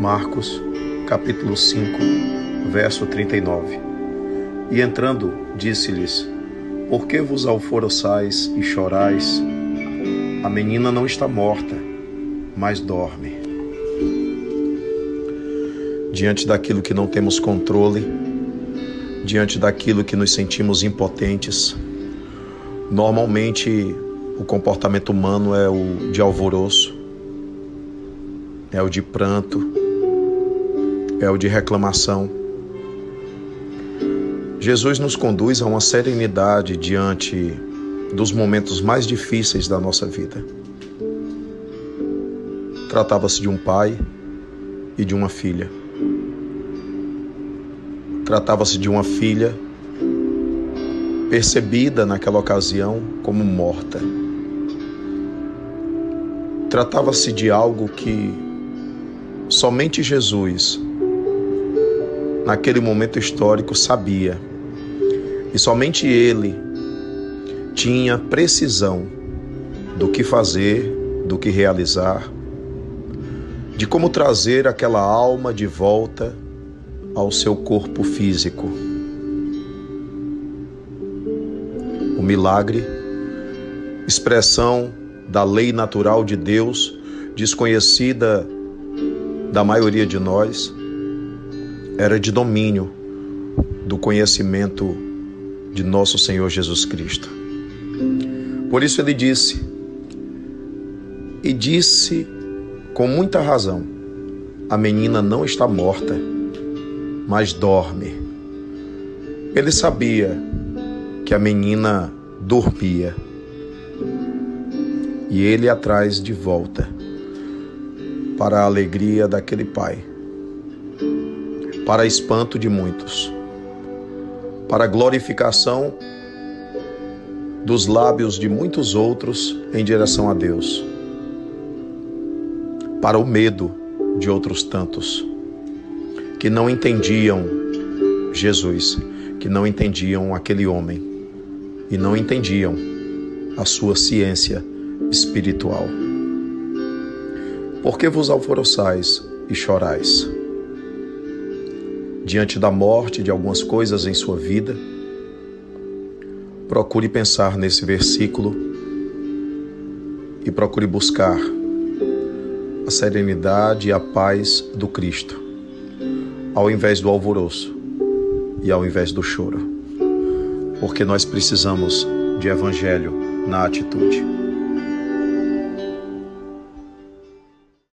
Marcos, capítulo 5, verso 39. E entrando, disse-lhes: Por que vos alvoroçais e chorais? A menina não está morta, mas dorme. Diante daquilo que não temos controle, diante daquilo que nos sentimos impotentes, normalmente o comportamento humano é o de alvoroço, é o de pranto, é o de reclamação. Jesus nos conduz a uma serenidade diante dos momentos mais difíceis da nossa vida. Tratava-se de um pai e de uma filha. Tratava-se de uma filha percebida naquela ocasião como morta. Tratava-se de algo que somente Jesus, naquele momento histórico, sabia. E somente ele tinha precisão do que fazer, do que realizar, de como trazer aquela alma de volta ao seu corpo físico. O milagre, expressão da lei natural de Deus, desconhecida da maioria de nós, era de domínio do conhecimento de nosso Senhor Jesus Cristo. Por isso ele disse, e disse com muita razão: a menina não está morta, mas dorme. Ele sabia que a menina dormia e ele atrás de volta, para a alegria daquele pai, para espanto de muitos, para glorificação dos lábios de muitos outros em direção a Deus, para o medo de outros tantos que não entendiam Jesus, que não entendiam aquele homem e não entendiam a sua ciência espiritual. Por que vos alvoroçais e chorais? Diante da morte de algumas coisas em sua vida, procure pensar nesse versículo e procure buscar a serenidade e a paz do Cristo, ao invés do alvoroço e ao invés do choro, porque nós precisamos de evangelho na atitude.